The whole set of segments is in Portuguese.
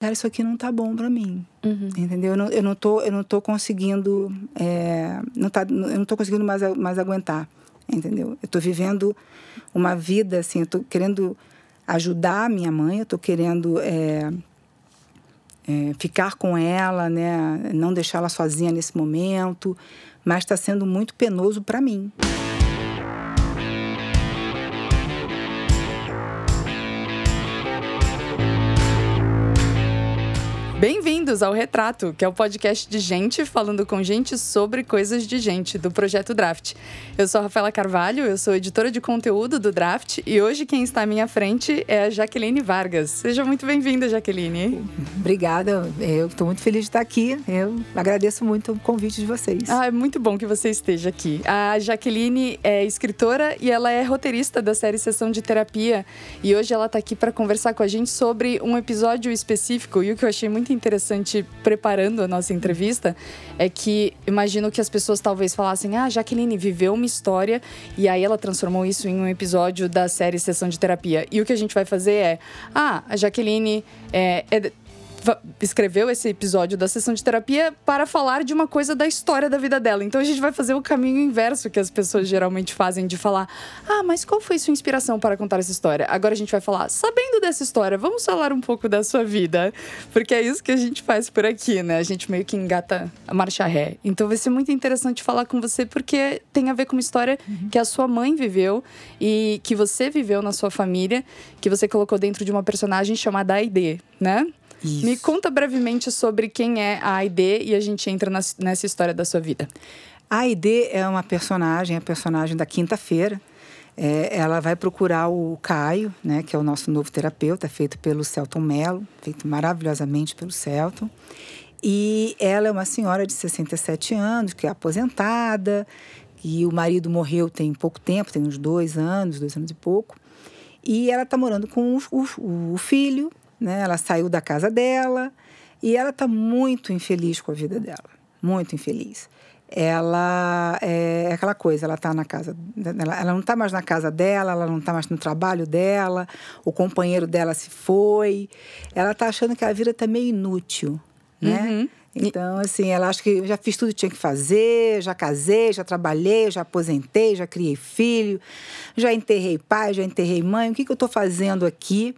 cara, isso aqui não tá bom para mim. Uhum. Entendeu? Eu não, eu não tô, eu não tô conseguindo, é, não tá, eu não tô conseguindo mais, mais aguentar. Entendeu? Eu tô vivendo uma vida, assim, eu tô querendo ajudar a minha mãe, eu tô querendo é, é, ficar com ela, né? Não deixá-la sozinha nesse momento, mas está sendo muito penoso para mim. Bem-vindos ao Retrato, que é o podcast de gente falando com gente sobre coisas de gente, do Projeto Draft. Eu sou a Rafaela Carvalho, eu sou editora de conteúdo do Draft e hoje quem está à minha frente é a Jaqueline Vargas. Seja muito bem-vinda, Jaqueline. Obrigada, eu estou muito feliz de estar aqui. Eu agradeço muito o convite de vocês. Ah, é muito bom que você esteja aqui. A Jaqueline é escritora e ela é roteirista da série Sessão de Terapia e hoje ela está aqui para conversar com a gente sobre um episódio específico e o que eu achei muito muito interessante preparando a nossa entrevista é que imagino que as pessoas talvez falassem: ah, Jaqueline viveu uma história e aí ela transformou isso em um episódio da série Sessão de Terapia. E o que a gente vai fazer é: ah, a Jaqueline é, é escreveu esse episódio da sessão de terapia para falar de uma coisa da história da vida dela. Então a gente vai fazer o caminho inverso que as pessoas geralmente fazem de falar: "Ah, mas qual foi sua inspiração para contar essa história?". Agora a gente vai falar: "Sabendo dessa história, vamos falar um pouco da sua vida", porque é isso que a gente faz por aqui, né? A gente meio que engata a marcha ré. Então vai ser muito interessante falar com você porque tem a ver com uma história uhum. que a sua mãe viveu e que você viveu na sua família, que você colocou dentro de uma personagem chamada Aide, né? Isso. Me conta brevemente sobre quem é a Aide e a gente entra nessa história da sua vida. A Aide é uma personagem, a personagem da quinta-feira. É, ela vai procurar o Caio, né, que é o nosso novo terapeuta, feito pelo Celton Mello, feito maravilhosamente pelo Celton. E ela é uma senhora de 67 anos, que é aposentada, e o marido morreu tem pouco tempo, tem uns dois anos, dois anos e pouco. E ela está morando com o, o, o filho, né? Ela saiu da casa dela e ela está muito infeliz com a vida dela, muito infeliz. Ela é aquela coisa, ela está na casa, ela, ela não está mais na casa dela, ela não está mais no trabalho dela, o companheiro dela se foi, ela está achando que a vida está meio inútil, né? Uhum. Então, assim, ela acha que já fiz tudo que tinha que fazer, já casei, já trabalhei, já aposentei, já criei filho, já enterrei pai, já enterrei mãe, o que, que eu estou fazendo aqui?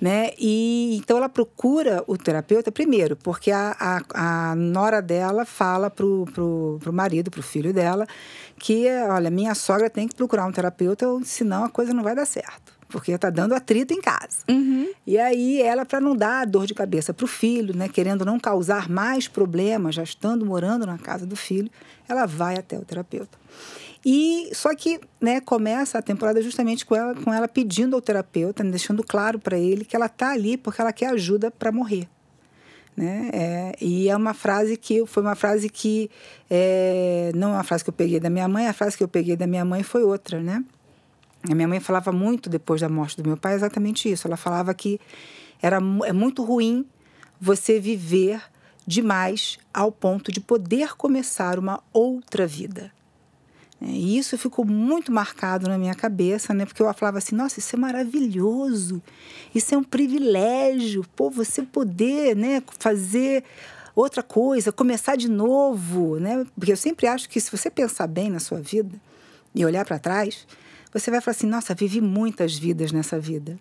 Né? E então ela procura o terapeuta primeiro, porque a, a, a nora dela fala pro, pro, pro marido, pro filho dela, que olha, minha sogra tem que procurar um terapeuta, senão a coisa não vai dar certo. Porque está dando atrito em casa. Uhum. E aí, ela, para não dar dor de cabeça para o filho, né, querendo não causar mais problemas, já estando morando na casa do filho, ela vai até o terapeuta. E só que, né, começa a temporada justamente com ela, com ela pedindo ao terapeuta, né, deixando claro para ele que ela tá ali porque ela quer ajuda para morrer. Né? É, e é uma frase que foi uma frase que é, não é uma frase que eu peguei da minha mãe, a frase que eu peguei da minha mãe foi outra, né? A minha mãe falava muito depois da morte do meu pai exatamente isso. Ela falava que era é muito ruim você viver demais ao ponto de poder começar uma outra vida. É, e isso ficou muito marcado na minha cabeça, né? Porque eu falava assim, nossa, isso é maravilhoso, isso é um privilégio, pô, você poder, né, fazer outra coisa, começar de novo, né? Porque eu sempre acho que se você pensar bem na sua vida e olhar para trás, você vai falar assim, nossa, vivi muitas vidas nessa vida.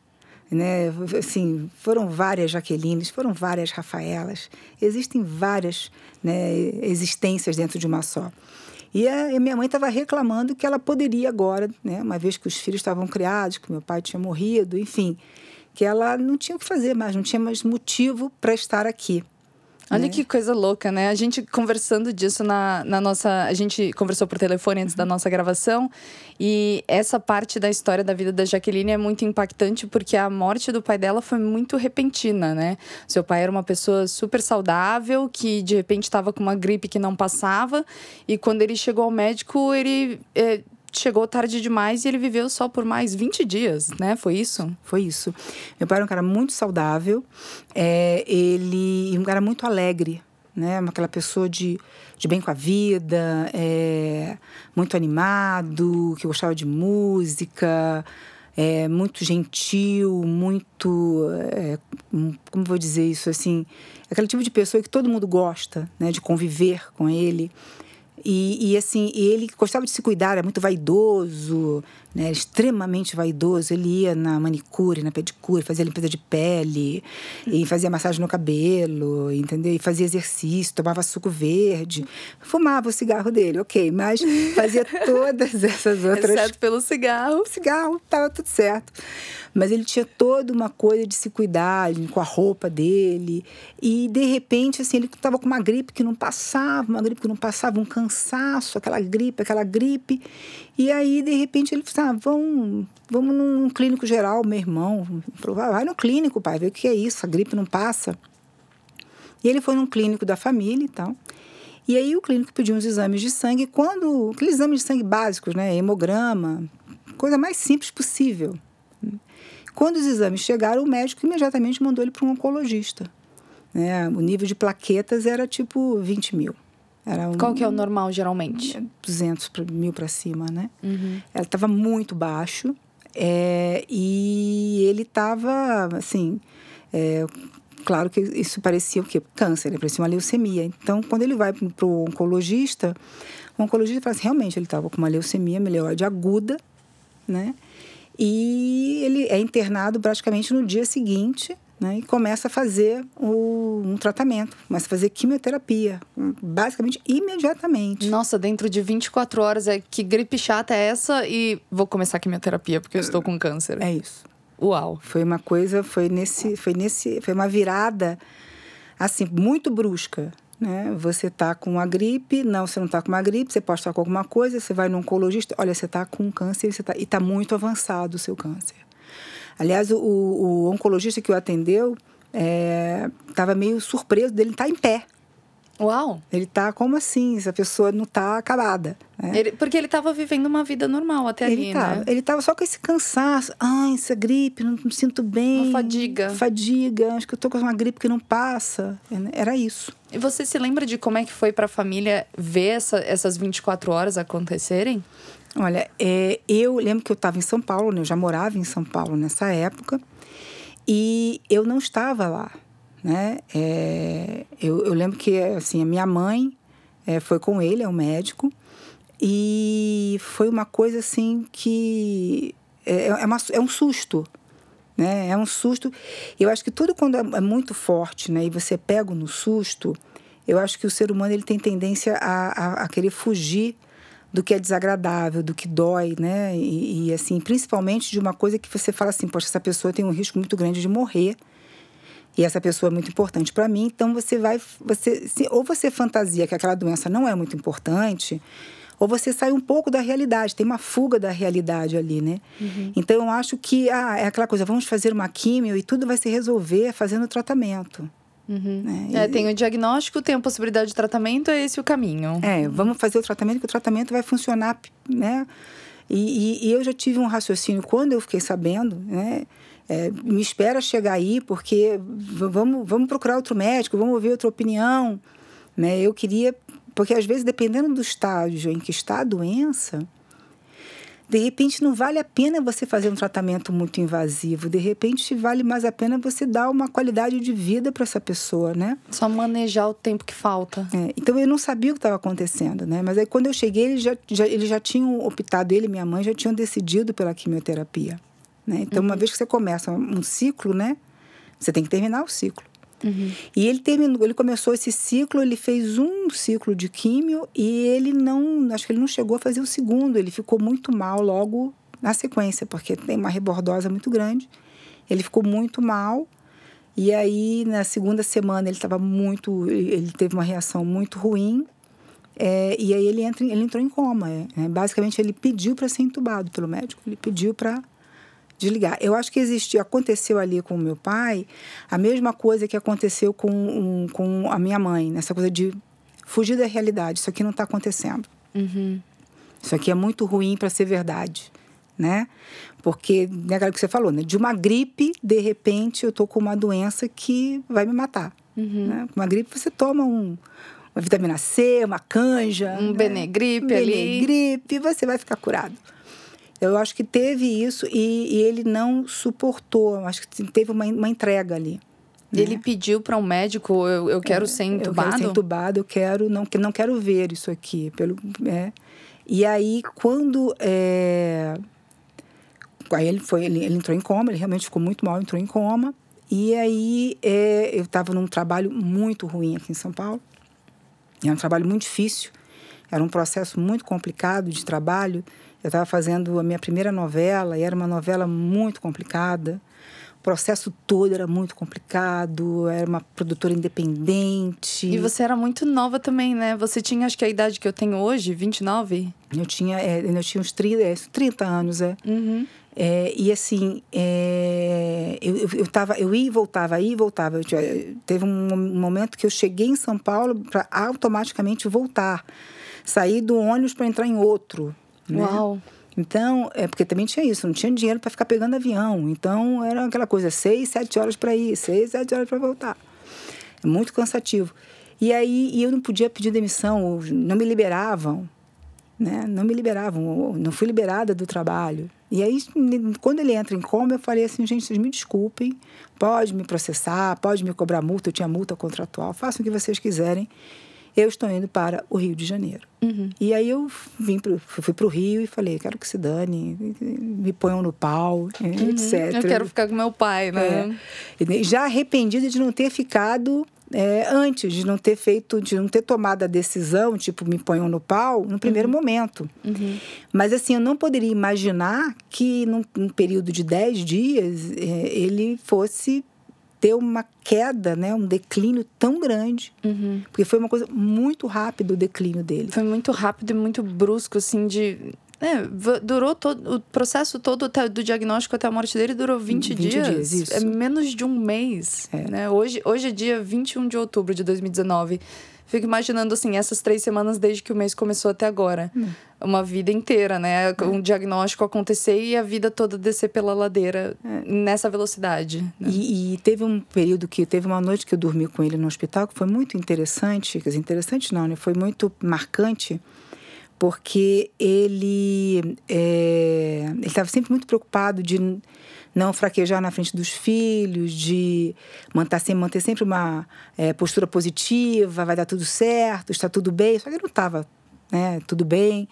Né? Assim, foram várias Jaquelines, foram várias Rafaelas, existem várias né, existências dentro de uma só. E a minha mãe estava reclamando que ela poderia agora, né, uma vez que os filhos estavam criados, que meu pai tinha morrido, enfim, que ela não tinha o que fazer mais, não tinha mais motivo para estar aqui. Olha né? que coisa louca, né? A gente conversando disso na, na nossa. A gente conversou por telefone antes da nossa gravação. E essa parte da história da vida da Jaqueline é muito impactante porque a morte do pai dela foi muito repentina, né? Seu pai era uma pessoa super saudável, que de repente estava com uma gripe que não passava. E quando ele chegou ao médico, ele. É, chegou tarde demais e ele viveu só por mais 20 dias, né? Foi isso? Foi isso. Meu pai era um cara muito saudável, é, ele um cara muito alegre, né? Aquela pessoa de, de bem com a vida, é, muito animado, que gostava de música. é, muito gentil, muito. É, como vou dizer isso? Assim, aquele tipo de pessoa que todo mundo gosta né, de conviver com ele. E, e assim, ele gostava de se cuidar, era muito vaidoso, né? extremamente vaidoso. Ele ia na manicure, na pedicure, fazia limpeza de pele, e fazia massagem no cabelo, entendeu? E fazia exercício, tomava suco verde, fumava o cigarro dele, ok, mas fazia todas essas outras. Exceto pelo cigarro. O cigarro, estava tudo certo. Mas ele tinha toda uma coisa de se cuidar com a roupa dele. E, de repente, assim, ele estava com uma gripe que não passava, uma gripe que não passava, um cansaço, aquela gripe, aquela gripe. E aí, de repente, ele falou assim, ah, vamos, vamos num clínico geral, meu irmão. Falou, vai no clínico, pai, ver o que é isso, a gripe não passa. E ele foi num clínico da família e tal. E aí o clínico pediu uns exames de sangue, quando aqueles exames de sangue básicos, né, hemograma, coisa mais simples possível. Quando os exames chegaram, o médico imediatamente mandou ele para um oncologista. Né? O nível de plaquetas era tipo 20 mil. Era um, Qual que é o normal, geralmente? 200 mil para cima, né? Uhum. Ela estava muito baixo é, e ele estava, assim... É, claro que isso parecia o quê? Câncer, né? parecia uma leucemia. Então, quando ele vai para o oncologista, o oncologista fala assim, realmente, ele estava com uma leucemia mieloide aguda, né? E ele é internado praticamente no dia seguinte né, e começa a fazer o, um tratamento, começa a fazer quimioterapia, basicamente imediatamente. Nossa, dentro de 24 horas, é que gripe chata é essa e vou começar a quimioterapia porque eu estou com câncer. É isso. Uau. Foi uma coisa, foi nesse, foi nesse, foi uma virada assim muito brusca, né? Você tá com uma gripe, não, você não tá com uma gripe, você pode estar com alguma coisa, você vai no oncologista, olha, você tá com câncer você tá, e está muito avançado o seu câncer. Aliás, o, o oncologista que o atendeu estava é, meio surpreso dele estar tá em pé. Uau! Ele tá como assim? Essa pessoa não tá acabada. Né? Ele, porque ele estava vivendo uma vida normal até ele ali, tava, né? Ele estava só com esse cansaço. Ai, essa gripe, não me sinto bem. Uma fadiga. Fadiga. Acho que eu tô com uma gripe que não passa. Era isso. E você se lembra de como é que foi para a família ver essa, essas 24 horas acontecerem? Olha, é, eu lembro que eu estava em São Paulo, né? Eu já morava em São Paulo nessa época. E eu não estava lá né? É, eu, eu, lembro que assim a minha mãe é, foi com ele, é um médico, e foi uma coisa assim que é, é, uma, é um susto, né? É um susto. Eu acho que tudo quando é, é muito forte, né? E você pega no susto, eu acho que o ser humano ele tem tendência a, a, a querer fugir do que é desagradável, do que dói, né? E, e, assim, principalmente de uma coisa que você fala assim, poxa, essa pessoa tem um risco muito grande de morrer e essa pessoa é muito importante para mim, então você vai, você, se, ou você fantasia que aquela doença não é muito importante, ou você sai um pouco da realidade, tem uma fuga da realidade ali, né? Uhum. Então eu acho que ah, é aquela coisa, vamos fazer uma químio e tudo vai se resolver fazendo tratamento. Uhum. Né? É, tem o diagnóstico, tem a possibilidade de tratamento, é esse o caminho. É, vamos fazer o tratamento, que o tratamento vai funcionar, né? E, e, e eu já tive um raciocínio quando eu fiquei sabendo, né? é, me espera chegar aí, porque vamos, vamos procurar outro médico, vamos ouvir outra opinião. Né? Eu queria. Porque às vezes, dependendo do estágio em que está a doença, de repente não vale a pena você fazer um tratamento muito invasivo. De repente vale mais a pena você dar uma qualidade de vida para essa pessoa, né? Só manejar o tempo que falta. É, então eu não sabia o que estava acontecendo, né? Mas aí quando eu cheguei, eles já, já, eles já tinham optado, ele e minha mãe já tinham decidido pela quimioterapia. Né? Então, uhum. uma vez que você começa um ciclo, né, você tem que terminar o ciclo. Uhum. E ele terminou, ele começou esse ciclo, ele fez um ciclo de químio e ele não, acho que ele não chegou a fazer o segundo, ele ficou muito mal logo na sequência, porque tem uma rebordosa muito grande. Ele ficou muito mal. E aí, na segunda semana, ele estava muito. Ele teve uma reação muito ruim. É, e aí, ele, entra, ele entrou em coma. É, é basicamente, ele pediu para ser entubado pelo médico. Ele pediu para desligar. Eu acho que existiu, aconteceu ali com o meu pai a mesma coisa que aconteceu com, um, com a minha mãe, nessa coisa de fugir da realidade. Isso aqui não está acontecendo. Uhum. Isso aqui é muito ruim para ser verdade, né? Porque, né, aquilo que você falou, né? De uma gripe, de repente, eu tô com uma doença que vai me matar. Uhum. Né? Com uma gripe, você toma um, uma vitamina C, uma canja. Um né? Benegripe um ali. Benegripe, você vai ficar curado. Eu acho que teve isso e, e ele não suportou. Acho que teve uma, uma entrega ali. Né? Ele pediu para um médico, eu, eu quero é, ser entubado? Eu quero ser entubado, eu quero, não, não quero ver isso aqui. Pelo, é. E aí, quando... É, aí ele, foi, ele, ele entrou em coma, ele realmente ficou muito mal, entrou em coma. E aí é, eu estava num trabalho muito ruim aqui em São Paulo. Era um trabalho muito difícil, era um processo muito complicado de trabalho. Eu estava fazendo a minha primeira novela e era uma novela muito complicada. O processo todo era muito complicado, era uma produtora independente. E você era muito nova também, né? Você tinha, acho que a idade que eu tenho hoje, 29? Eu tinha, é, eu tinha uns 30, é, 30 anos, é. Uhum. É, e assim, é, eu, eu, eu, tava, eu ia e voltava, ia e voltava. Tinha, teve um momento que eu cheguei em São Paulo para automaticamente voltar. Sair do ônibus para entrar em outro. Né? Uau! Então, é porque também tinha isso, não tinha dinheiro para ficar pegando avião. Então, era aquela coisa, seis, sete horas para ir, seis, sete horas para voltar. É muito cansativo. E aí, e eu não podia pedir demissão, não me liberavam né? Não me liberavam, não fui liberada do trabalho. E aí, quando ele entra em coma, eu falei assim, gente, vocês me desculpem, pode me processar, pode me cobrar multa, eu tinha multa contratual, façam o que vocês quiserem. Eu estou indo para o Rio de Janeiro. Uhum. E aí eu vim pro, fui para o Rio e falei, quero que se dane, me ponham no pau, uhum. etc. Eu quero ficar com meu pai, né? É. Já arrependida de não ter ficado é, antes de não ter feito, de não ter tomado a decisão, tipo, me ponham no pau, no primeiro uhum. momento. Uhum. Mas, assim, eu não poderia imaginar que, num, num período de 10 dias, é, ele fosse ter uma queda, né, um declínio tão grande. Uhum. Porque foi uma coisa muito rápida o declínio dele. Foi muito rápido e muito brusco, assim, de é, durou todo o processo todo do diagnóstico até a morte dele durou 20, 20 dias. dias isso. É menos de um mês. É. Né? Hoje, hoje é dia 21 de outubro de 2019. Fico imaginando assim, essas três semanas desde que o mês começou até agora. Hum. Uma vida inteira, né? É. Um diagnóstico acontecer e a vida toda descer pela ladeira é. nessa velocidade. Né? E, e, teve um período que teve uma noite que eu dormi com ele no hospital que foi muito interessante. Quer dizer, interessante não, né? Foi muito marcante porque ele é, estava sempre muito preocupado de não fraquejar na frente dos filhos, de manter, manter sempre uma é, postura positiva, vai dar tudo certo, está tudo bem. Só que ele não estava né, tudo bem,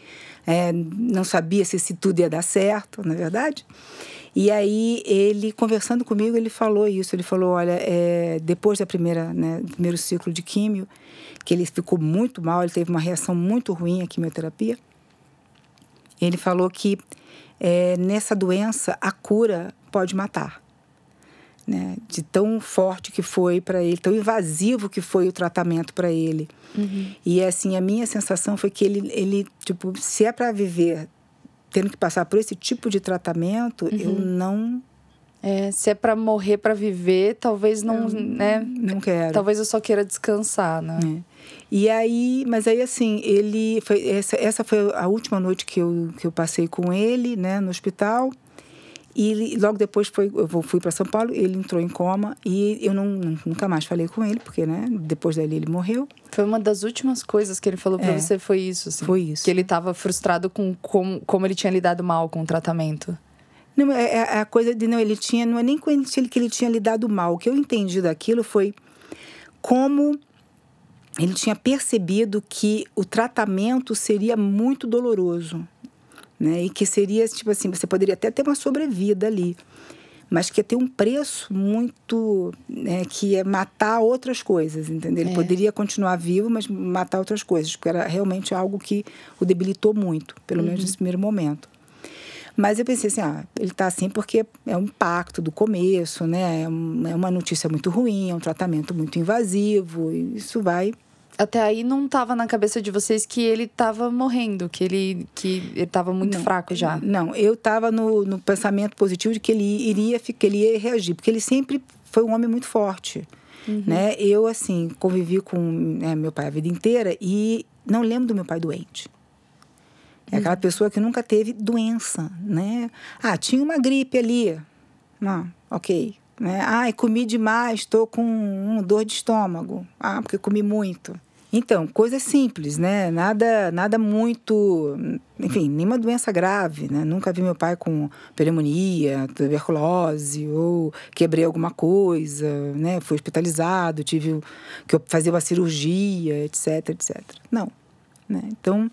é, não sabia se, se tudo ia dar certo, na é verdade. E aí ele conversando comigo ele falou isso, ele falou, olha, é, depois da primeira, né, do primeiro ciclo de químio, que ele ficou muito mal, ele teve uma reação muito ruim à quimioterapia. Ele falou que é, nessa doença a cura pode matar. Né? De tão forte que foi para ele, tão invasivo que foi o tratamento para ele. Uhum. E assim, a minha sensação foi que ele, ele tipo, se é para viver tendo que passar por esse tipo de tratamento, uhum. eu não é, se é para morrer para viver, talvez não, eu, né? Não quero. Talvez eu só queira descansar, né? É. E aí, mas aí assim, ele foi essa, essa foi a última noite que eu, que eu passei com ele, né, no hospital. E logo depois foi, eu fui para São Paulo, ele entrou em coma e eu não, nunca mais falei com ele, porque né, depois dali ele morreu. Foi uma das últimas coisas que ele falou para é, você, foi isso? Assim, foi isso. Que ele estava frustrado com como, como ele tinha lidado mal com o tratamento. Não, é, é a coisa de não, ele tinha, não é nem com ele que ele tinha lidado mal. O que eu entendi daquilo foi como ele tinha percebido que o tratamento seria muito doloroso, né? E que seria tipo assim, você poderia até ter uma sobrevida ali, mas que ia ter um preço muito, né, que é matar outras coisas, entendeu? Ele é. poderia continuar vivo, mas matar outras coisas, porque era realmente algo que o debilitou muito, pelo uhum. menos nesse primeiro momento. Mas eu pensei assim, ah, ele está assim porque é um impacto do começo, né? É, é uma notícia muito ruim, é um tratamento muito invasivo, e isso vai até aí não estava na cabeça de vocês que ele estava morrendo, que ele que ele estava muito não, fraco já. Não, eu estava no, no pensamento positivo de que ele iria que ele ia reagir, porque ele sempre foi um homem muito forte, uhum. né? Eu assim convivi com né, meu pai a vida inteira e não lembro do meu pai doente. É aquela pessoa que nunca teve doença, né? Ah, tinha uma gripe ali. Não, ok. Né? Ah, comi demais, estou com um dor de estômago. Ah, porque comi muito. Então, coisas simples, né? Nada, nada muito, enfim, nenhuma doença grave, né? Nunca vi meu pai com pneumonia, tuberculose ou quebrei alguma coisa, né? Fui hospitalizado, tive que fazer uma cirurgia, etc, etc. Não, né? Então,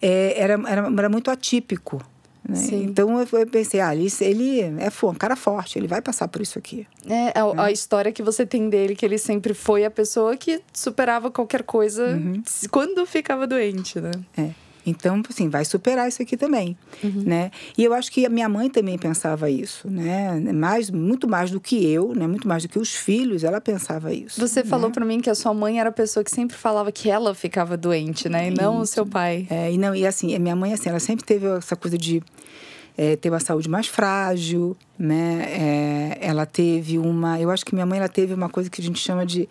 é, era, era, era muito atípico, né? Então eu pensei, ah, ele, ele é um cara forte, ele vai passar por isso aqui. É, a, né? a, história que você tem dele, que ele sempre foi a pessoa que superava qualquer coisa uhum. quando ficava doente, né? É. Então, assim, vai superar isso aqui também, uhum. né? E eu acho que a minha mãe também pensava isso, né? Mais, muito mais do que eu, né? Muito mais do que os filhos, ela pensava isso. Você né? falou para mim que a sua mãe era a pessoa que sempre falava que ela ficava doente, né? E não isso. o seu pai. É, e não, e assim, a minha mãe, assim, ela sempre teve essa coisa de é, ter uma saúde mais frágil, né? É, ela teve uma... Eu acho que minha mãe, ela teve uma coisa que a gente chama de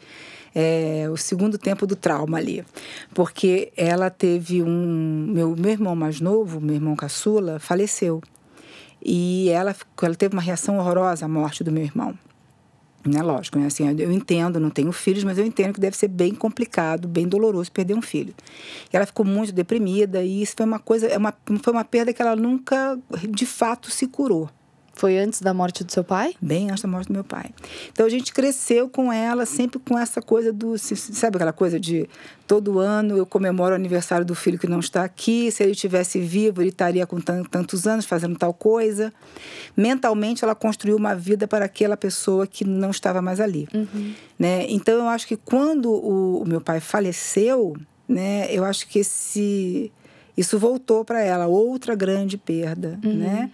é, o segundo tempo do trauma ali. Porque ela teve um. Meu, meu irmão mais novo, meu irmão caçula, faleceu. E ela, ela teve uma reação horrorosa à morte do meu irmão. Né? Lógico, né? assim, eu entendo, não tenho filhos, mas eu entendo que deve ser bem complicado, bem doloroso perder um filho. E ela ficou muito deprimida e isso foi uma coisa, é uma, foi uma perda que ela nunca, de fato, se curou. Foi antes da morte do seu pai? Bem antes da morte do meu pai. Então a gente cresceu com ela, sempre com essa coisa do. Sabe aquela coisa de todo ano eu comemoro o aniversário do filho que não está aqui. Se ele tivesse vivo, ele estaria com tantos anos fazendo tal coisa. Mentalmente, ela construiu uma vida para aquela pessoa que não estava mais ali. Uhum. Né? Então eu acho que quando o, o meu pai faleceu, né, eu acho que esse isso voltou para ela outra grande perda, uhum. né?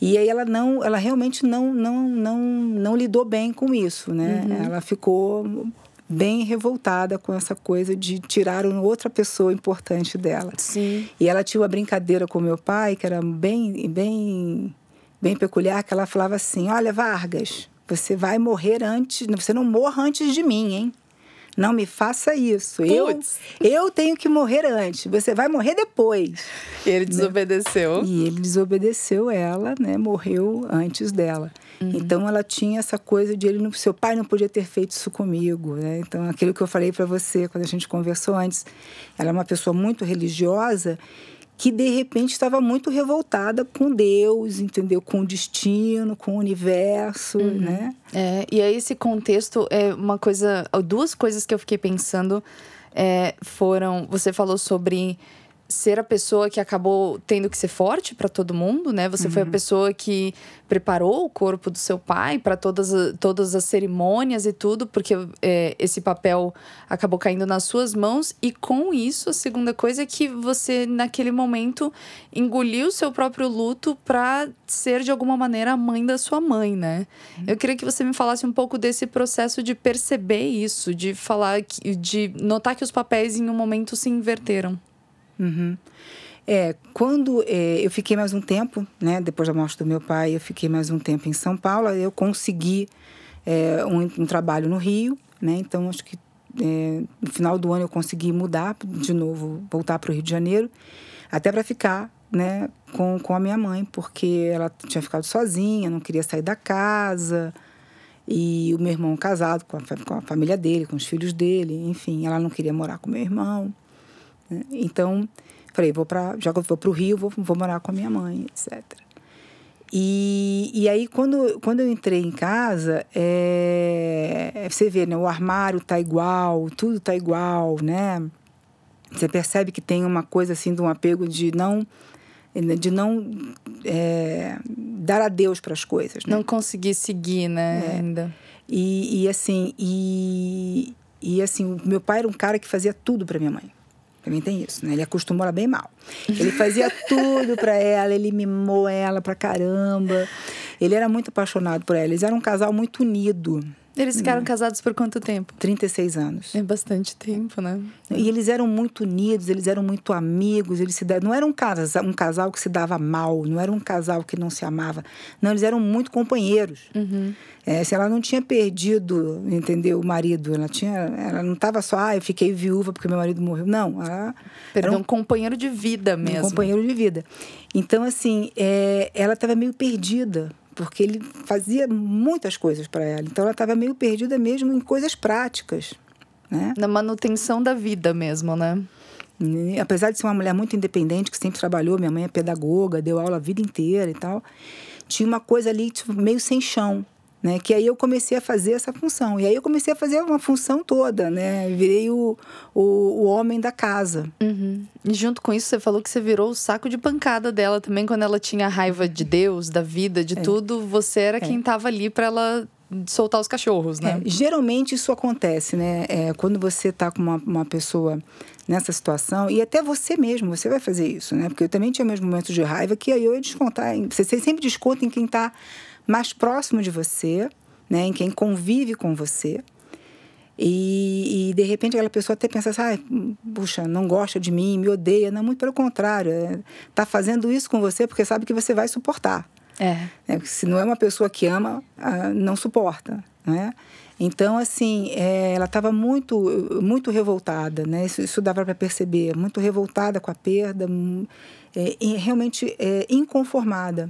E aí ela não, ela realmente não, não, não, não lidou bem com isso, né? Uhum. Ela ficou bem revoltada com essa coisa de tirar outra pessoa importante dela. Sim. E ela tinha uma brincadeira com meu pai que era bem, bem, bem peculiar, que ela falava assim: "Olha, Vargas, você vai morrer antes, você não morra antes de mim, hein?" Não me faça isso. Eu, eu tenho que morrer antes. Você vai morrer depois. E ele desobedeceu. E ele desobedeceu ela, né? Morreu antes dela. Uhum. Então ela tinha essa coisa de ele seu pai não podia ter feito isso comigo, né? Então aquilo que eu falei para você quando a gente conversou antes, ela é uma pessoa muito religiosa que de repente estava muito revoltada com Deus, entendeu? Com o destino, com o universo, uhum. né? É, e aí esse contexto é uma coisa, duas coisas que eu fiquei pensando é, foram, você falou sobre ser a pessoa que acabou tendo que ser forte para todo mundo, né? Você uhum. foi a uhum. pessoa que preparou o corpo do seu pai para todas, todas as cerimônias e tudo, porque é, esse papel acabou caindo nas suas mãos. E com isso, a segunda coisa é que você, naquele momento, engoliu o seu próprio luto para ser, de alguma maneira, a mãe da sua mãe, né? Uhum. Eu queria que você me falasse um pouco desse processo de perceber isso, de falar, de notar que os papéis em um momento se inverteram. Uhum. É, quando é, eu fiquei mais um tempo, né, depois da morte do meu pai, eu fiquei mais um tempo em São Paulo, eu consegui é, um, um, trabalho no Rio, né, então acho que é, no final do ano eu consegui mudar de novo, voltar para o Rio de Janeiro, até para ficar né, com, com a minha mãe, porque ela tinha ficado sozinha, não queria sair da casa, e o meu irmão casado com a, com a família dele, com os filhos dele, enfim, ela não queria morar com meu irmão. Né? Então, falei, vou para já que eu vou para o Rio, vou, vou morar com a minha mãe, etc. E, e aí, quando, quando eu entrei em casa, é, você vê, né? O armário tá igual, tudo tá igual, né? Você percebe que tem uma coisa assim de um apego de não de não é, dar adeus para as coisas. Né? Não conseguir seguir, né? É. Ainda. E, e assim, e, e assim, meu pai era um cara que fazia tudo para minha mãe. Também tem isso, né? Ele acostumou ela bem mal. Ele fazia tudo para ela, ele mimou ela pra caramba. Ele era muito apaixonado por ela. Eles eram um casal muito unido. Eles ficaram né? casados por quanto tempo? 36 anos. É bastante tempo, né? E eles eram muito unidos, eles eram muito amigos, eles se não era um casal, um casal que se dava mal, não era um casal que não se amava. Não, eles eram muito companheiros. Uhum. É, se ela não tinha perdido, entendeu, o marido, ela tinha, ela não estava só, ah, eu fiquei viúva porque meu marido morreu. Não, ela Perdeu um, um, companheiro de vida mesmo. Um companheiro de vida. Então, assim, é, ela estava meio perdida porque ele fazia muitas coisas para ela. Então ela estava meio perdida mesmo em coisas práticas. né? Na manutenção da vida mesmo, né? E, apesar de ser uma mulher muito independente, que sempre trabalhou, minha mãe é pedagoga, deu aula a vida inteira e tal, tinha uma coisa ali tipo, meio sem chão, né? Que aí eu comecei a fazer essa função. E aí eu comecei a fazer uma função toda, né? Virei o, o, o homem da casa. Uhum. E junto com isso, você falou que você virou o saco de pancada dela também, quando ela tinha raiva de Deus, da vida, de é. tudo. Você era é. quem estava ali para ela soltar os cachorros, né? É, geralmente isso acontece, né? É, quando você está com uma, uma pessoa nessa situação, e até você mesmo, você vai fazer isso, né? Porque eu também tinha meus momentos de raiva que aí eu ia descontar. Você sempre desconta em quem está mais próximo de você, né, em quem convive com você. E, e, de repente aquela pessoa até pensa assim, ah, puxa, não gosta de mim, me odeia. Não, muito pelo contrário. Está é, fazendo isso com você porque sabe que você vai suportar. É. é se não é uma pessoa que ama, ah, não suporta. Né? Então, assim, é, ela estava muito, muito revoltada, né? Isso, isso dava para perceber, muito revoltada com a perda, é, realmente é, inconformada,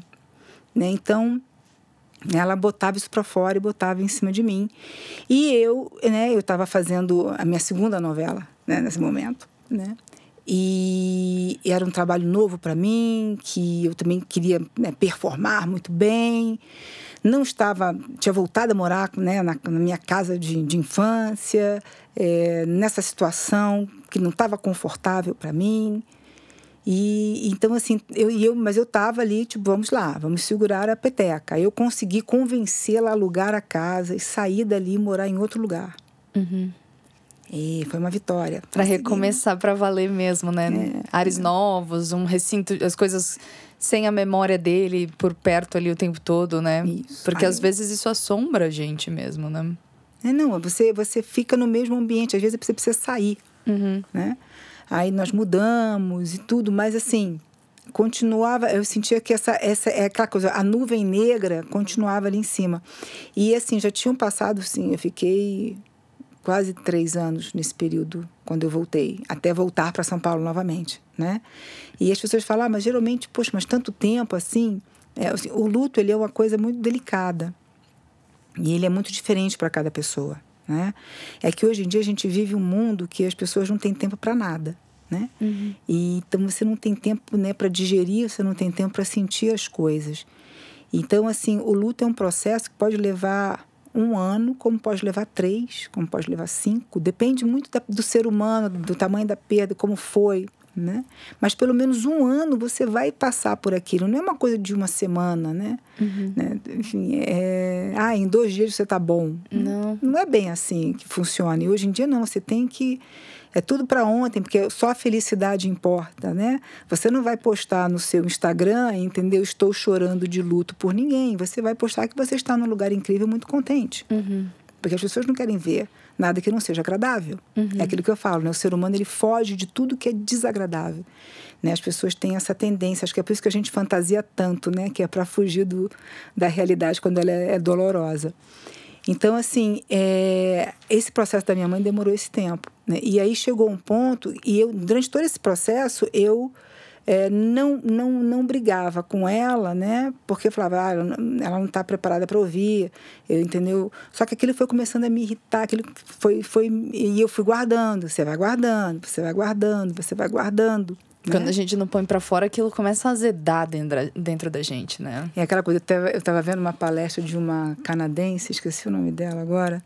né? Então, ela botava isso para fora e botava em cima de mim. E eu, né, eu estava fazendo a minha segunda novela, né, nesse momento, né? E era um trabalho novo para mim, que eu também queria né, performar muito bem. Não estava, tinha voltado a morar né, na, na minha casa de, de infância, é, nessa situação que não estava confortável para mim. E então assim, eu, eu mas eu tava ali, tipo, vamos lá, vamos segurar a peteca. Eu consegui convencê-la a alugar a casa e sair dali e morar em outro lugar. Uhum. E foi uma vitória. Para recomeçar para valer mesmo, né? É, Ares é. novos, um recinto, as coisas sem a memória dele por perto ali o tempo todo, né? Isso. Porque Aí... às vezes isso assombra a gente mesmo, né? É, não, você, você fica no mesmo ambiente, às vezes você precisa sair, uhum. né? Aí nós mudamos e tudo, mas assim, continuava, eu sentia que essa, essa é aquela coisa, a nuvem negra continuava ali em cima. E assim, já tinham passado, sim, eu fiquei quase três anos nesse período, quando eu voltei, até voltar para São Paulo novamente, né? E as pessoas falam, ah, mas geralmente, poxa, mas tanto tempo assim, é, assim o luto, ele é uma coisa muito delicada. E ele é muito diferente para cada pessoa. Né? É que hoje em dia a gente vive um mundo que as pessoas não têm tempo para nada. Né? Uhum. E, então você não tem tempo né, para digerir, você não tem tempo para sentir as coisas. Então, assim, o luto é um processo que pode levar um ano, como pode levar três, como pode levar cinco. Depende muito da, do ser humano, do tamanho da perda, como foi, né? Mas pelo menos um ano você vai passar por aquilo. Não é uma coisa de uma semana, né? Uhum. né? Enfim, é... ah, em dois dias você tá bom. Não. Não é bem assim que funciona. E hoje em dia não, você tem que é tudo para ontem, porque só a felicidade importa, né? Você não vai postar no seu Instagram, entendeu? Estou chorando de luto por ninguém. Você vai postar que você está num lugar incrível, muito contente. Uhum. Porque as pessoas não querem ver nada que não seja agradável. Uhum. É aquilo que eu falo, né? O ser humano ele foge de tudo que é desagradável. Né? As pessoas têm essa tendência, acho que é por isso que a gente fantasia tanto, né? Que é para fugir do, da realidade quando ela é, é dolorosa. Então, assim, é, esse processo da minha mãe demorou esse tempo. Né? E aí chegou um ponto, e eu, durante todo esse processo, eu é, não, não, não brigava com ela, né? Porque eu falava, ah, ela não está preparada para ouvir, eu, entendeu? Só que aquilo foi começando a me irritar, aquilo foi, foi, e eu fui guardando, você vai guardando, você vai guardando, você vai guardando. Né? Quando a gente não põe para fora, aquilo começa a azedar dentro, dentro da gente, né? É aquela coisa, eu estava vendo uma palestra de uma canadense, esqueci o nome dela agora,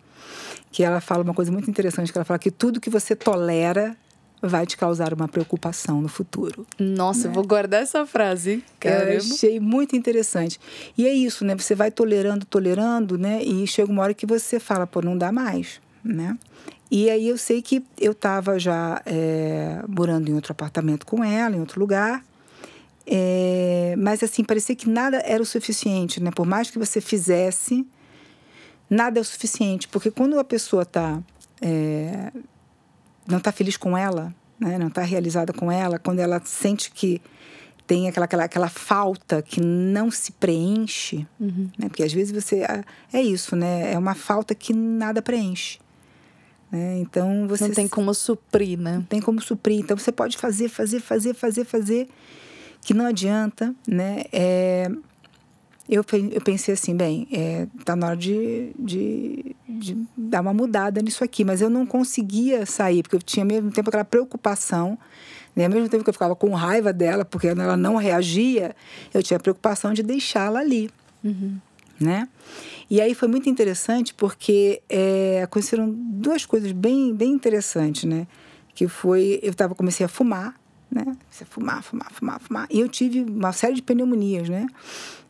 que ela fala uma coisa muito interessante, que ela fala que tudo que você tolera vai te causar uma preocupação no futuro. Nossa, né? eu vou guardar essa frase. Caramba. Eu achei muito interessante. E é isso, né? Você vai tolerando, tolerando, né? E chega uma hora que você fala, pô, não dá mais, né? E aí eu sei que eu estava já é, morando em outro apartamento com ela, em outro lugar. É, mas assim, parecia que nada era o suficiente, né? Por mais que você fizesse, nada é o suficiente. Porque quando a pessoa está é, não está feliz com ela, né? não está realizada com ela, quando ela sente que tem aquela, aquela, aquela falta que não se preenche, uhum. né? porque às vezes você. É, é isso, né? É uma falta que nada preenche. Né? Então você. Não tem como suprir, né? Não tem como suprir. Então você pode fazer, fazer, fazer, fazer, fazer, que não adianta, né? É... eu, eu pensei assim, bem, é, tá na hora de, de, de, dar uma mudada nisso aqui. Mas eu não conseguia sair, porque eu tinha ao mesmo tempo aquela preocupação. Né? Ao mesmo tempo que eu ficava com raiva dela, porque ela não reagia, eu tinha a preocupação de deixá-la ali. Uhum. Né? E aí foi muito interessante porque é, aconteceram duas coisas bem, bem interessantes, né? Que foi, eu tava, comecei a fumar, né? Fumar, fumar, fumar, fumar. E eu tive uma série de pneumonias, né?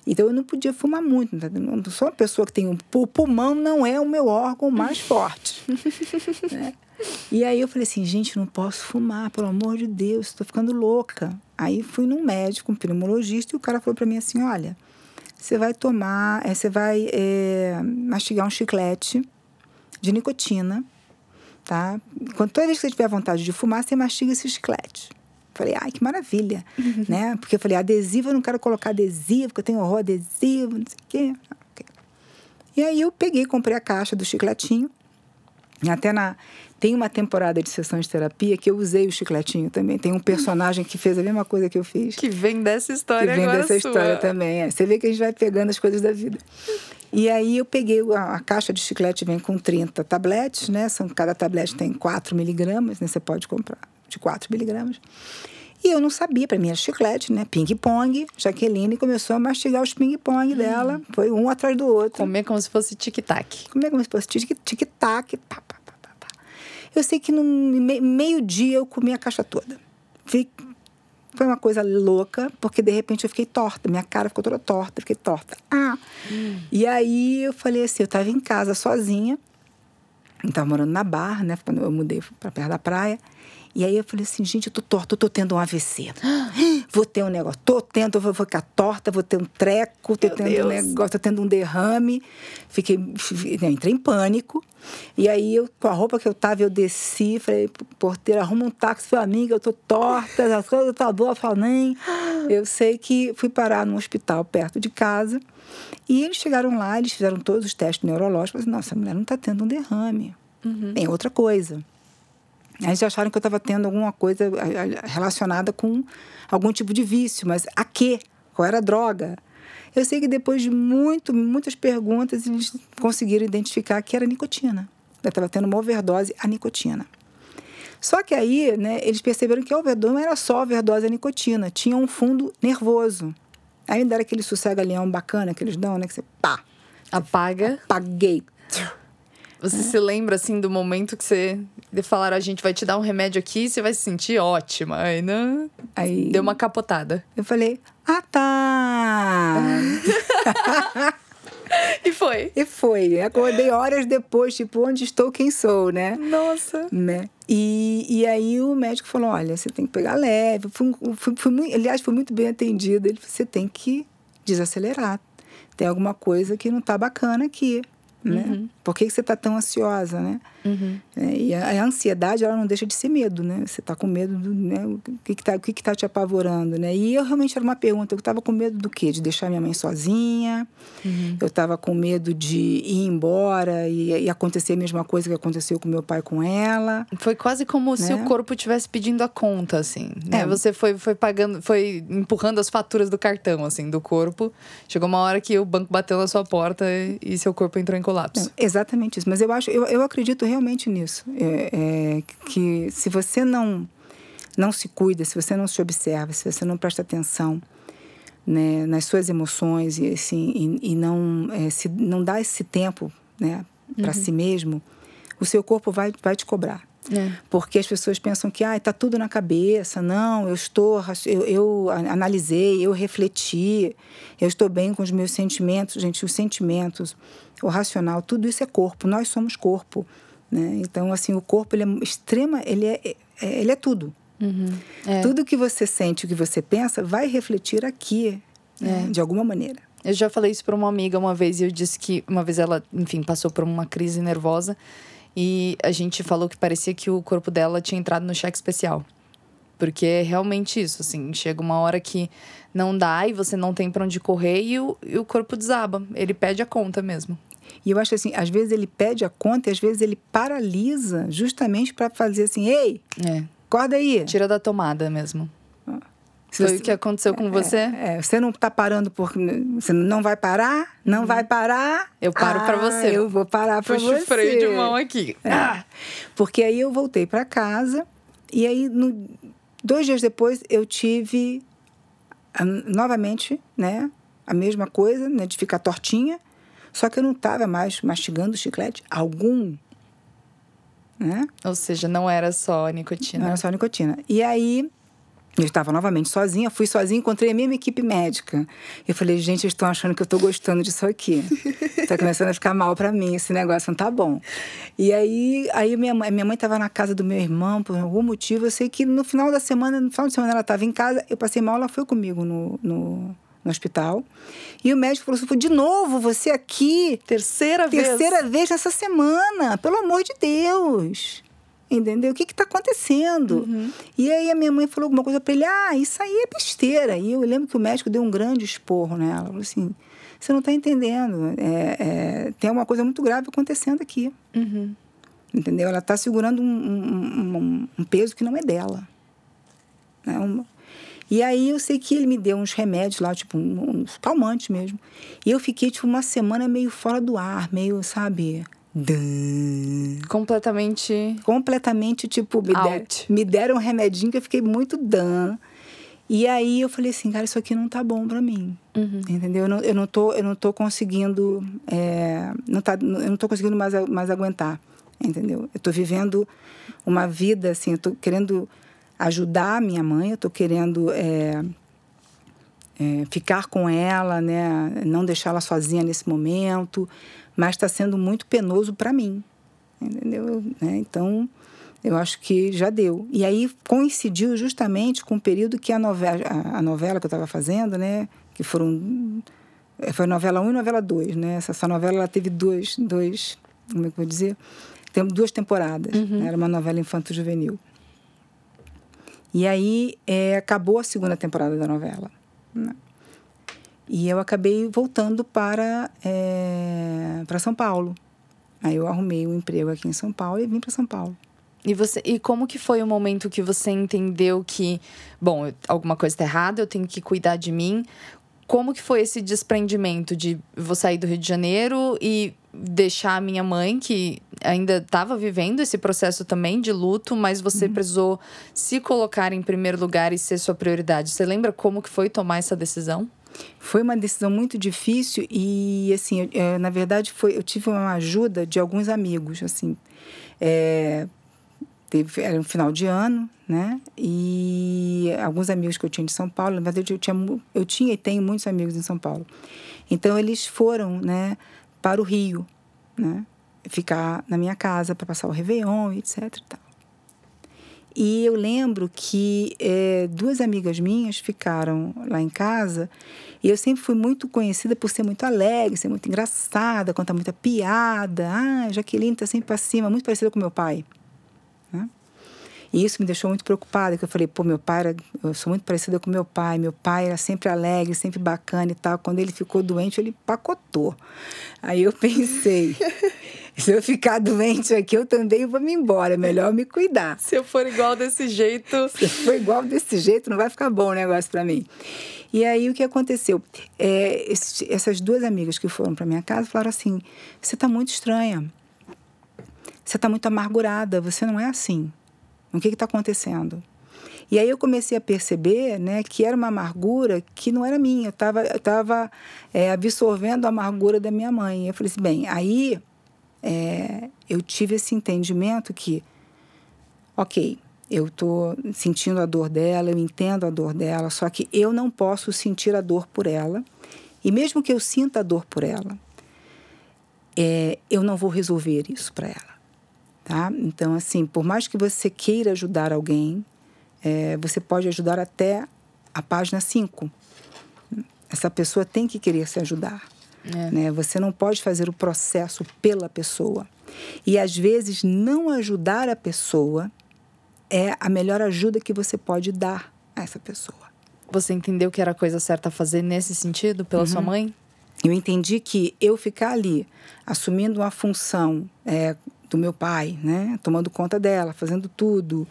Então eu não podia fumar muito. Não sou uma pessoa que tem um o pulmão não é o meu órgão mais forte. né? E aí eu falei assim, gente, não posso fumar, pelo amor de Deus, estou ficando louca. Aí fui num médico, um pneumologista, e o cara falou para mim assim, olha, você vai tomar, é, você vai é, mastigar um chiclete de nicotina, tá? Quando toda vez que você tiver vontade de fumar, você mastiga esse chiclete. Falei, ai, que maravilha, uhum. né? Porque eu falei, adesivo, eu não quero colocar adesivo, porque eu tenho horror adesivo, não sei o quê. Okay. E aí eu peguei, comprei a caixa do chicletinho. Até na tem uma temporada de sessão de terapia que eu usei o chicletinho também. Tem um personagem que fez a mesma coisa que eu fiz. Que vem dessa história Que vem dessa sua. história também. É. Você vê que a gente vai pegando as coisas da vida. E aí eu peguei, a, a, caixa de chiclete vem com 30 tabletes, né? São, cada tablete tem 4 miligramas, né? Você pode comprar de 4 miligramas. E eu não sabia, para mim era chiclete, né? Ping-pong. Jaqueline começou a mastigar os ping-pong hum. dela. Foi um atrás do outro. Comer como se fosse tic-tac. Comer como se fosse tic-tac. Pá, pá, pá, pá, pá. Eu sei que no meio-dia eu comi a caixa toda. Foi uma coisa louca, porque de repente eu fiquei torta. Minha cara ficou toda torta, fiquei torta. Ah! Hum. E aí eu falei assim, eu estava em casa sozinha. Eu estava morando na Barra, né? Quando eu mudei para perto da praia. E aí eu falei assim, gente, eu tô torta, eu tô tendo um AVC. Vou ter um negócio, tô tendo, vou ficar torta, vou ter um treco, tô Meu tendo Deus. um negócio, tô tendo um derrame. Fiquei, entrei em pânico. E aí eu, com a roupa que eu tava, eu desci, falei, porteiro, arruma um táxi pra mim, que eu tô torta, as coisas tá boa, falei, nem. Eu sei que fui parar num hospital perto de casa. E eles chegaram lá, eles fizeram todos os testes neurológicos. Falei, nossa, a mulher não tá tendo um derrame. Uhum. Tem outra coisa. Eles acharam que eu estava tendo alguma coisa relacionada com algum tipo de vício, mas a quê? Qual era a droga? Eu sei que depois de muito, muitas perguntas, eles conseguiram identificar que era nicotina. Eu estava tendo uma overdose a nicotina. Só que aí, né, eles perceberam que a overdose não era só overdose a nicotina, tinha um fundo nervoso. Me deram aquele sossega-leão bacana que eles dão, né? Que você pá. Apaga. Apaguei. Você é. se lembra, assim, do momento que você de falar a gente vai te dar um remédio aqui e você vai se sentir ótima. Aí, não... Aí deu uma capotada. Eu falei, ah, tá! e foi. E foi. Acordei horas depois, tipo, onde estou, quem sou, né? Nossa. Né? E, e aí o médico falou, olha, você tem que pegar leve. Fui, fui, fui, aliás, foi muito bem atendida. Ele falou, você tem que desacelerar. Tem alguma coisa que não tá bacana aqui né? Uhum. Por que, você está tão ansiosa, né? Uhum. É, e a, a, ansiedade, ela não deixa de ser medo, né? Você está com medo do, né? O que está o que que tá te apavorando, né? E eu realmente era uma pergunta, eu estava com medo do quê? De deixar minha mãe sozinha, uhum. eu estava com medo de ir embora e, e, acontecer a mesma coisa que aconteceu com meu pai com ela. Foi quase como né? se o corpo estivesse pedindo a conta, assim, né? É. Você foi, foi pagando, foi empurrando as faturas do cartão, assim, do corpo. Chegou uma hora que o banco bateu na sua porta e, e seu corpo entrou em colapso colapso. É, exatamente isso. Mas eu acho, eu, eu acredito realmente nisso. É, é, que se você não, não se cuida, se você não se observa, se você não presta atenção né, nas suas emoções e, assim, e, e não, é, se, não dá esse tempo né, para uhum. si mesmo, o seu corpo vai, vai te cobrar. É. Porque as pessoas pensam que ah, está tudo na cabeça. Não, eu estou, eu, eu, analisei, eu refleti, eu estou bem com os meus sentimentos. Gente, os sentimentos, o racional, tudo isso é corpo. Nós somos corpo. Né? Então, assim, o corpo ele é extrema, ele é, é ele é tudo. Uhum. É. Tudo que você sente, o que você pensa, vai refletir aqui, né? É. de alguma maneira. Eu já falei isso para uma amiga uma vez e eu disse que uma vez ela, enfim, passou por uma crise nervosa e a gente falou que parecia que o corpo dela tinha entrado no cheque especial. Porque é realmente isso, assim, chega uma hora que não dá e você não tem para onde correr e o, e o corpo desaba. Ele pede a conta mesmo. E eu acho assim, às vezes ele pede a conta e às vezes ele paralisa justamente para fazer assim, ei, é. acorda aí. Tira da tomada mesmo. Foi você, o que aconteceu com você? É, é, você não está parando por. Você não vai parar? Não uhum. vai parar? Eu paro ah, para você. Eu vou parar para você. Puxa freio de mão aqui. É. Ah. Porque aí eu voltei para casa e aí, no, dois dias depois, eu tive a, novamente, né? A mesma coisa, né? De ficar tortinha. Só que eu não estava mais mastigando chiclete algum. Né? Ou seja, não era só nicotina. Não era só nicotina. E aí eu estava novamente sozinha, fui sozinha, encontrei a mesma equipe médica. Eu falei, gente, eles estão achando que eu estou gostando disso aqui. Está começando a ficar mal para mim, esse negócio não tá bom. E aí, aí minha mãe, minha mãe estava na casa do meu irmão, por algum motivo. Eu sei que no final da semana, no final de semana ela estava em casa, eu passei mal, ela foi comigo no, no, no hospital. E o médico falou assim: de novo, você aqui. Terceira vez. Terceira vez nessa semana, pelo amor de Deus. Entendeu? O que está acontecendo? Uhum. E aí a minha mãe falou alguma coisa para ele: ah, isso aí é besteira. E eu lembro que o médico deu um grande esporro nela. Falou assim: você não está entendendo. É, é, tem uma coisa muito grave acontecendo aqui. Uhum. Entendeu? Ela está segurando um, um, um, um, peso que não é dela. Né? Uma... E aí eu sei que ele me deu uns remédios lá, tipo, uns calmantes mesmo. E eu fiquei, tipo, uma semana meio fora do ar, meio, sabe Dan. Completamente. Completamente, tipo, me, der, me deram um remedinho que eu fiquei muito dan. E aí eu falei assim, cara, isso aqui não tá bom para mim. Uhum. Entendeu? Eu não, eu, não tô, eu não tô conseguindo. É, não tá, eu não tô conseguindo mais, mais aguentar. Entendeu? Eu tô vivendo uma vida, assim, eu tô querendo ajudar a minha mãe, eu tô querendo. É, é, ficar com ela, né? Não deixá-la sozinha nesse momento, mas está sendo muito penoso para mim, entendeu? Né? Então, eu acho que já deu. E aí coincidiu justamente com o período que a novela, a, a novela que eu estava fazendo, né? Que foram foi novela 1 e novela 2, né? Essa, essa novela ela teve dois, dois, como é que eu vou dizer? Tem duas temporadas. Uhum. Né? Era uma novela infanto-juvenil. E aí é, acabou a segunda temporada da novela. Né? E eu acabei voltando para, é, para São Paulo. Aí eu arrumei um emprego aqui em São Paulo e vim para São Paulo. E, você, e como que foi o momento que você entendeu que, bom, alguma coisa está errada, eu tenho que cuidar de mim? Como que foi esse desprendimento de vou sair do Rio de Janeiro e deixar a minha mãe, que ainda estava vivendo esse processo também de luto, mas você uhum. precisou se colocar em primeiro lugar e ser sua prioridade. Você lembra como que foi tomar essa decisão? Foi uma decisão muito difícil e, assim, eu, é, na verdade, foi, eu tive uma ajuda de alguns amigos, assim. É, teve, era um final de ano, né? E alguns amigos que eu tinha de São Paulo, na verdade, eu tinha, eu tinha e tenho muitos amigos em São Paulo. Então, eles foram, né, para o Rio, né? Ficar na minha casa para passar o Réveillon, etc. E tal. E eu lembro que é, duas amigas minhas ficaram lá em casa e eu sempre fui muito conhecida por ser muito alegre, ser muito engraçada, contar muita piada. Ah, Jaqueline está sempre para cima, muito parecida com meu pai. E isso me deixou muito preocupada, que eu falei, pô, meu pai era, eu sou muito parecida com meu pai, meu pai era sempre alegre, sempre bacana e tal. Quando ele ficou doente, ele pacotou. Aí eu pensei, se eu ficar doente aqui, eu também vou me embora. É melhor me cuidar. Se eu for igual desse jeito. Se eu for igual desse jeito, não vai ficar bom o negócio para mim. E aí o que aconteceu? É, essas duas amigas que foram para minha casa falaram assim: você está muito estranha. Você está muito amargurada. Você não é assim. O que está acontecendo? E aí eu comecei a perceber né, que era uma amargura que não era minha. Eu estava eu tava, é, absorvendo a amargura da minha mãe. Eu falei assim, bem, aí é, eu tive esse entendimento que, ok, eu estou sentindo a dor dela, eu entendo a dor dela, só que eu não posso sentir a dor por ela. E mesmo que eu sinta a dor por ela, é, eu não vou resolver isso para ela. Tá? Então, assim, por mais que você queira ajudar alguém, é, você pode ajudar até a página 5. Essa pessoa tem que querer se ajudar. É. Né? Você não pode fazer o processo pela pessoa. E às vezes não ajudar a pessoa é a melhor ajuda que você pode dar a essa pessoa. Você entendeu que era a coisa certa a fazer nesse sentido pela uhum. sua mãe? Eu entendi que eu ficar ali assumindo uma função é, do meu pai, né? Tomando conta dela, fazendo tudo,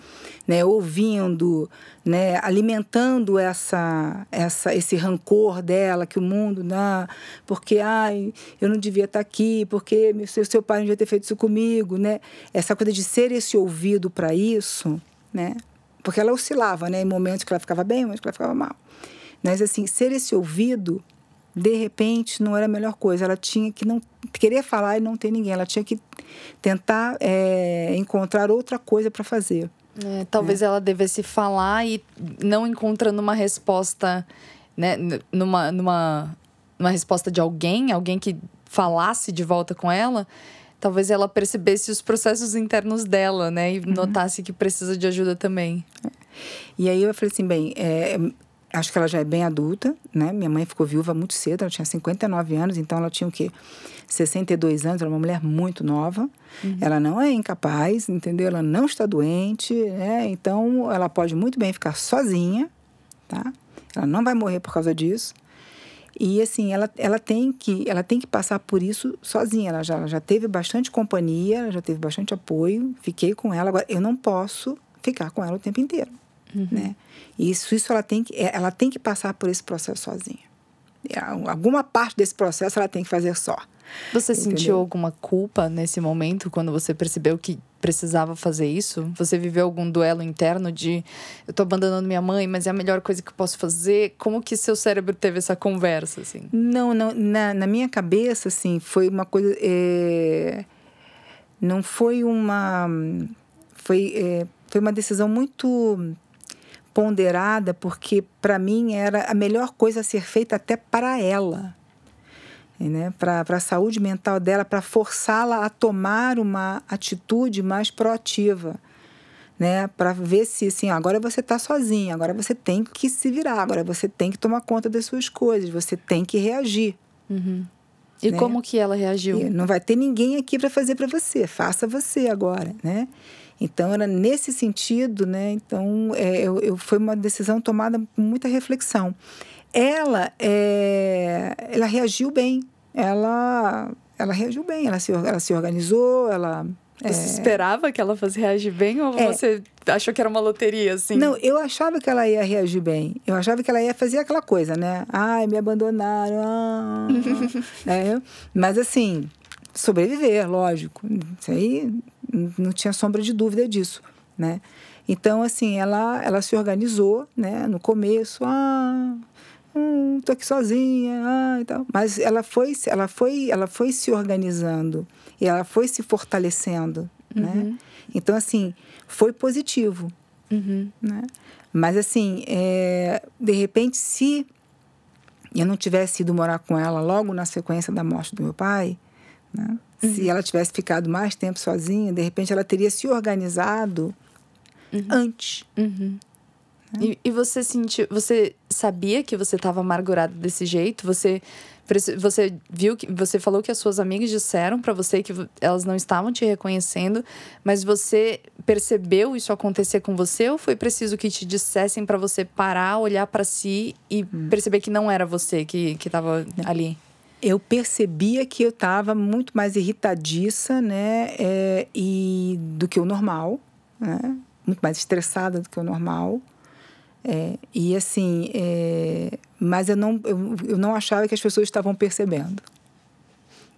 né? Ouvindo, né? Alimentando essa, essa, esse rancor dela que o mundo dá, porque ai, eu não devia estar aqui, porque meu seu, seu pai não devia ter feito isso comigo, né? Essa coisa de ser esse ouvido para isso, né? Porque ela oscilava, né? Em momentos que ela ficava bem, momentos que ela ficava mal. Mas assim, ser esse ouvido de repente não era a melhor coisa. Ela tinha que não querer falar e não ter ninguém. Ela tinha que tentar é, encontrar outra coisa para fazer. É, talvez né? ela devesse falar e não encontrando uma resposta, né, numa, numa, numa resposta de alguém, alguém que falasse de volta com ela, talvez ela percebesse os processos internos dela, né, e uhum. notasse que precisa de ajuda também. E aí eu falei assim, bem, é, acho que ela já é bem adulta, né? Minha mãe ficou viúva muito cedo, ela tinha 59 anos, então ela tinha o quê? 62 anos, era uma mulher muito nova. Uhum. Ela não é incapaz, entendeu? Ela não está doente, né? Então ela pode muito bem ficar sozinha, tá? Ela não vai morrer por causa disso. E assim, ela, ela, tem que, ela tem que passar por isso sozinha. Ela já, ela já teve bastante companhia, já teve bastante apoio. Fiquei com ela. Agora, eu não posso ficar com ela o tempo inteiro. Uhum. Né? Isso, isso ela, tem que, é, ela tem que passar por esse processo sozinha. Alguma parte desse processo ela tem que fazer só. Você Entendeu? sentiu alguma culpa nesse momento quando você percebeu que precisava fazer isso? Você viveu algum duelo interno de eu tô abandonando minha mãe, mas é a melhor coisa que eu posso fazer? Como que seu cérebro teve essa conversa assim? Não, não na, na minha cabeça assim foi uma coisa é... não foi uma foi é... foi uma decisão muito ponderada, porque para mim era a melhor coisa a ser feita até para ela, né? para a saúde mental dela, para forçá-la a tomar uma atitude mais proativa. Né, para ver se assim, agora você está sozinha, agora você tem que se virar, agora você tem que tomar conta das suas coisas, você tem que reagir. Uhum. E né? como que ela reagiu? E não vai ter ninguém aqui para fazer para você, faça você agora, né? Então, era nesse sentido, né? Então, é, eu, eu, foi uma decisão tomada com muita reflexão. Ela, é, ela reagiu bem. Ela, ela reagiu bem. Ela se, ela se organizou, ela... Você é... esperava que ela fosse reagir bem ou é. você achou que era uma loteria, assim? Não, eu achava que ela ia reagir bem. Eu achava que ela ia fazer aquela coisa, né? Ai, me abandonaram. Ah, é, mas, assim, sobreviver, lógico. Isso aí não tinha sombra de dúvida disso, né? Então, assim, ela, ela se organizou, né? No começo, ah, hum, tô aqui sozinha, ah, e tal. Mas ela foi, ela foi, ela foi se organizando e ela foi se fortalecendo, né? uhum. né? Então, assim, foi positivo, uhum. né? Mas, assim, é, de repente, se eu não tivesse ido morar com ela logo na sequência da morte do meu pai, né? Uhum. Se ela tivesse ficado mais tempo sozinha, de repente ela teria se organizado uhum. antes. Uhum. Né? E, e, você sentiu, você sabia que você estava amargurada desse jeito? Você você viu que você falou que as suas amigas disseram para você que elas não estavam te reconhecendo, mas você percebeu isso acontecer com você ou foi preciso que te dissessem para você parar, olhar para si e hum. perceber que não era você que que estava ali? eu percebia que eu estava muito mais irritadiça, né, é, e do que o normal, né, muito mais estressada do que o normal. É, e assim, é, mas eu não, eu, eu não achava que as pessoas estavam percebendo.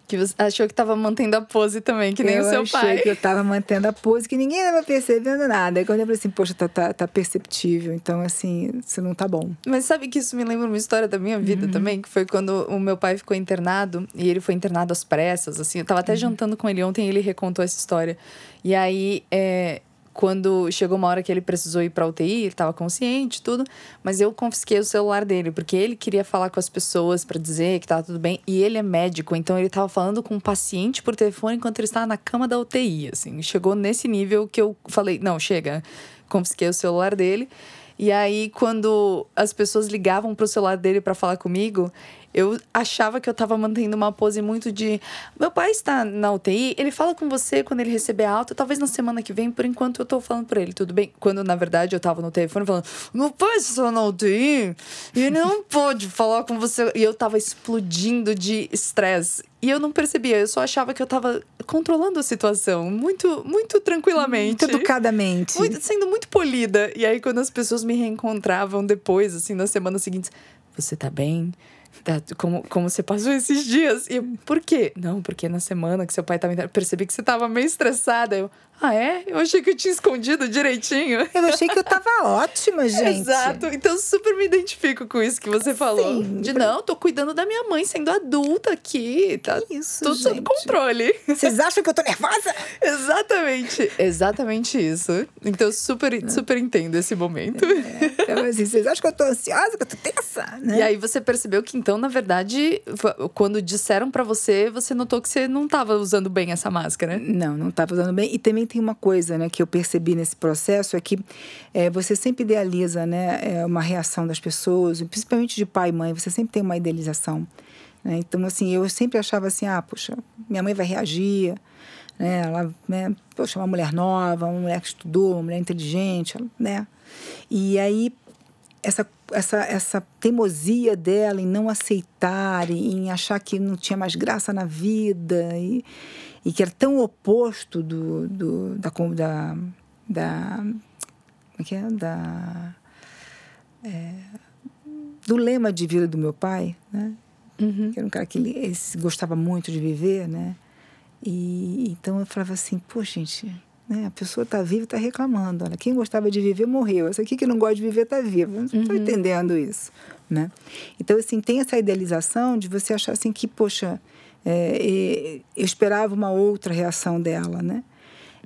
Que você achou que estava mantendo a pose também, que nem eu o seu pai. Eu achei que eu estava mantendo a pose, que ninguém estava percebendo nada. Aí quando eu falei assim, poxa, tá, tá, tá, perceptível. Então, assim, isso não tá bom. Mas sabe que isso me lembra uma história da minha vida uhum. também? Que foi quando o meu pai ficou internado. E ele foi internado às pressas, assim. Eu tava até uhum. jantando com ele ontem e ele recontou essa história. E aí, é, quando chegou uma hora que ele precisou ir para UTI, ele estava consciente, tudo, mas eu confisquei o celular dele, porque ele queria falar com as pessoas para dizer que estava tudo bem, e ele é médico, então ele estava falando com um paciente por telefone enquanto ele estava na cama da UTI, assim. Chegou nesse nível que eu falei: "Não, chega". Confisquei o celular dele. E aí, quando as pessoas ligavam pro celular dele para falar comigo, eu achava que eu tava mantendo uma pose muito de. Meu pai está na UTI, ele fala com você quando ele receber alta, talvez na semana que vem, por enquanto eu tô falando pra ele, tudo bem? Quando na verdade eu tava no telefone falando, meu pai está na UTI e ele não pode falar com você. E eu tava explodindo de estresse. E eu não percebia, eu só achava que eu tava controlando a situação muito, muito tranquilamente. Muito educadamente. Muito, sendo muito polida. E aí, quando as pessoas me reencontravam depois, assim, nas semanas seguintes, você tá bem? Tá, como, como você passou esses dias? E por quê? Não, porque na semana que seu pai tava. Percebi que você tava meio estressada. Eu, ah, é? Eu achei que eu tinha escondido direitinho. Eu achei que eu tava ótima, gente. Exato. Então, super me identifico com isso que você falou. Sim. De não, tô cuidando da minha mãe sendo adulta aqui. Tá isso, tudo gente. sob controle. Vocês acham que eu tô nervosa? Exatamente. Exatamente isso. Então, super, super entendo esse momento. É, então, assim, vocês acham que eu tô ansiosa, que eu tô tensa, né? E aí, você percebeu que, então, na verdade, quando disseram para você, você notou que você não tava usando bem essa máscara. Não, não tava usando bem. E também tem uma coisa né, que eu percebi nesse processo é que é, você sempre idealiza né, é, uma reação das pessoas, principalmente de pai e mãe, você sempre tem uma idealização. Né? Então, assim, eu sempre achava assim, ah, poxa, minha mãe vai reagir, né? Ela, né, poxa, uma mulher nova, uma mulher que estudou, uma mulher inteligente, né? E aí, essa, essa, essa teimosia dela em não aceitar, em achar que não tinha mais graça na vida, e, e que era tão oposto do, do da, da, da como é que é? Da, é, do lema de vida do meu pai, né? Uhum. Que era um cara que ele, gostava muito de viver, né? E então eu falava assim, pô, gente, né? A pessoa está viva e está reclamando. Olha, quem gostava de viver morreu. Essa aqui que não gosta de viver está viva. Não estou uhum. entendendo isso, né? Então assim tem essa idealização de você achar assim que, poxa, é, eu esperava uma outra reação dela, né?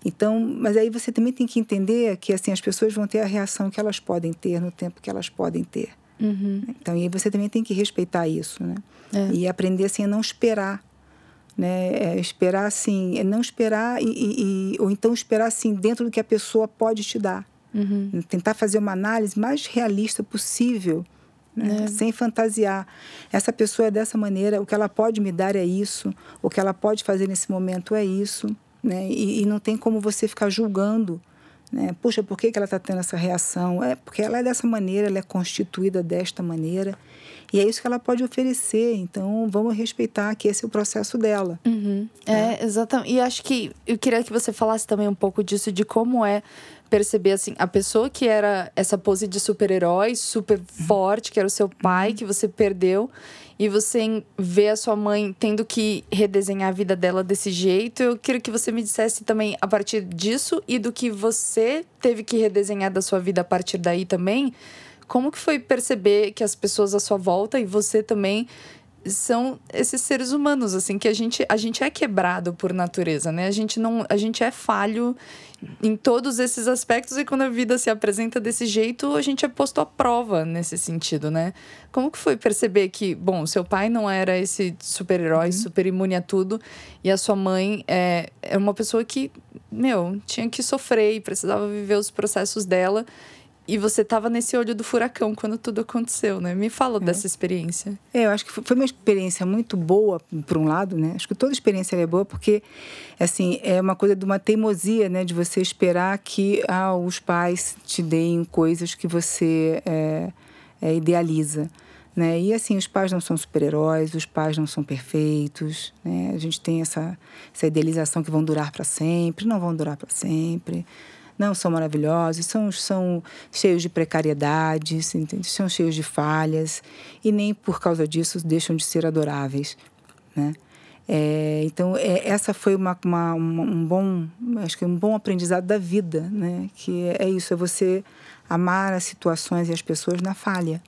Então, mas aí você também tem que entender que assim as pessoas vão ter a reação que elas podem ter no tempo que elas podem ter. Uhum. Então, e aí você também tem que respeitar isso, né? É. E aprender assim a não esperar, né? É esperar assim, é não esperar e, e, ou então esperar assim dentro do que a pessoa pode te dar. Uhum. Tentar fazer uma análise mais realista possível né? É. sem fantasiar. Essa pessoa é dessa maneira, o que ela pode me dar é isso, o que ela pode fazer nesse momento é isso. Né? E, e não tem como você ficar julgando. Né? Puxa, por que, que ela está tendo essa reação? É porque ela é dessa maneira, ela é constituída desta maneira. E é isso que ela pode oferecer. Então, vamos respeitar que esse é o processo dela. Uhum. É, exatamente. E acho que eu queria que você falasse também um pouco disso, de como é perceber assim, a pessoa que era essa pose de super-herói, super forte, que era o seu pai, que você perdeu, e você vê a sua mãe tendo que redesenhar a vida dela desse jeito. Eu queria que você me dissesse também a partir disso e do que você teve que redesenhar da sua vida a partir daí também. Como que foi perceber que as pessoas à sua volta e você também são esses seres humanos assim que a gente a gente é quebrado por natureza né a gente não a gente é falho em todos esses aspectos e quando a vida se apresenta desse jeito a gente é posto à prova nesse sentido né como que foi perceber que bom seu pai não era esse super herói uhum. super imune a tudo e a sua mãe é, é uma pessoa que meu tinha que sofrer e precisava viver os processos dela e você estava nesse olho do furacão quando tudo aconteceu, né? Me fala é. dessa experiência. É, eu acho que foi uma experiência muito boa, por um lado, né? Acho que toda experiência é boa porque, assim, é uma coisa de uma teimosia, né? De você esperar que ah, os pais te deem coisas que você é, é, idealiza. Né? E assim, os pais não são super-heróis, os pais não são perfeitos, né? A gente tem essa, essa idealização que vão durar para sempre, não vão durar para sempre não são maravilhosos, são, são cheios de precariedades, são cheios de falhas e nem por causa disso deixam de ser adoráveis, né? É, então é, essa foi uma, uma, um bom acho que um bom aprendizado da vida, né? Que é, é isso, é você amar as situações e as pessoas na falha,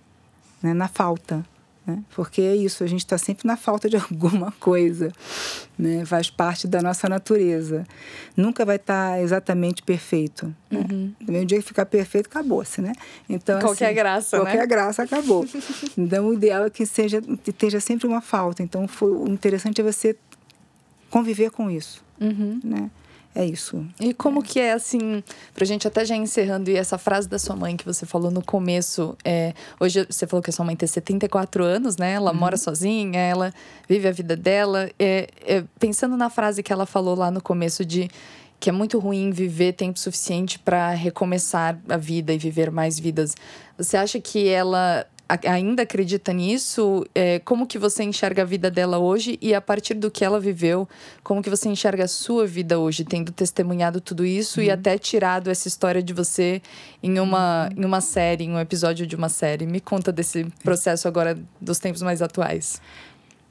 né? Na falta, né? Porque é isso, a gente está sempre na falta de alguma coisa, né? faz parte da nossa natureza. Nunca vai estar tá exatamente perfeito. Né? Uhum. o dia que ficar perfeito, acabou-se, né? Então, qualquer assim, graça, qualquer né? graça acabou. então, o ideal é que seja, esteja sempre uma falta. Então, foi, o interessante é você conviver com isso, uhum. né? É isso. E como que é assim, pra gente até já encerrando, e essa frase da sua mãe que você falou no começo, é, hoje você falou que a sua mãe tem 74 anos, né? Ela uhum. mora sozinha, ela vive a vida dela. É, é, pensando na frase que ela falou lá no começo de que é muito ruim viver tempo suficiente para recomeçar a vida e viver mais vidas. Você acha que ela ainda acredita nisso? É, como que você enxerga a vida dela hoje e a partir do que ela viveu, como que você enxerga a sua vida hoje, tendo testemunhado tudo isso uhum. e até tirado essa história de você em uma, uhum. em uma série, em um episódio de uma série? Me conta desse processo agora dos tempos mais atuais.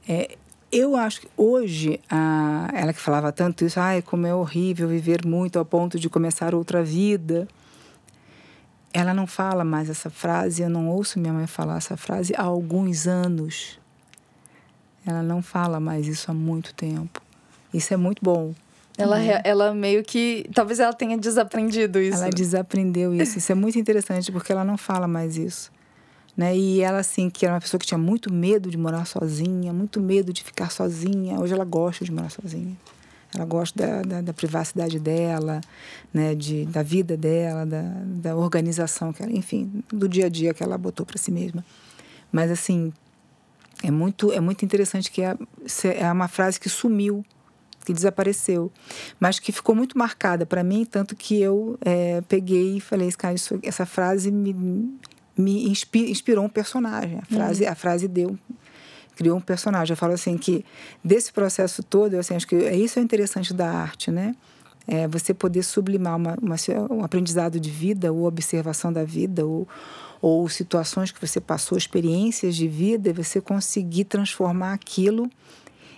É, eu acho que hoje, a, ela que falava tanto isso, ai, como é horrível viver muito ao ponto de começar outra vida. Ela não fala mais essa frase, eu não ouço minha mãe falar essa frase há alguns anos. Ela não fala mais isso há muito tempo. Isso é muito bom. Ela, né? ela meio que. Talvez ela tenha desaprendido isso. Ela desaprendeu isso. Isso é muito interessante porque ela não fala mais isso. Né? E ela, assim, que era uma pessoa que tinha muito medo de morar sozinha, muito medo de ficar sozinha. Hoje ela gosta de morar sozinha. Ela gosta da, da, da privacidade dela, né? de, da vida dela, da, da organização, que ela, enfim, do dia a dia que ela botou para si mesma. Mas, assim, é muito, é muito interessante que é, é uma frase que sumiu, que desapareceu, mas que ficou muito marcada para mim, tanto que eu é, peguei e falei, cara, isso, essa frase me, me inspirou um personagem. A frase, uhum. a frase deu criou um personagem. Eu falo assim que desse processo todo, eu assim, acho que é isso é interessante da arte, né? É você poder sublimar uma, uma, um aprendizado de vida, ou observação da vida, ou, ou situações que você passou, experiências de vida, e você conseguir transformar aquilo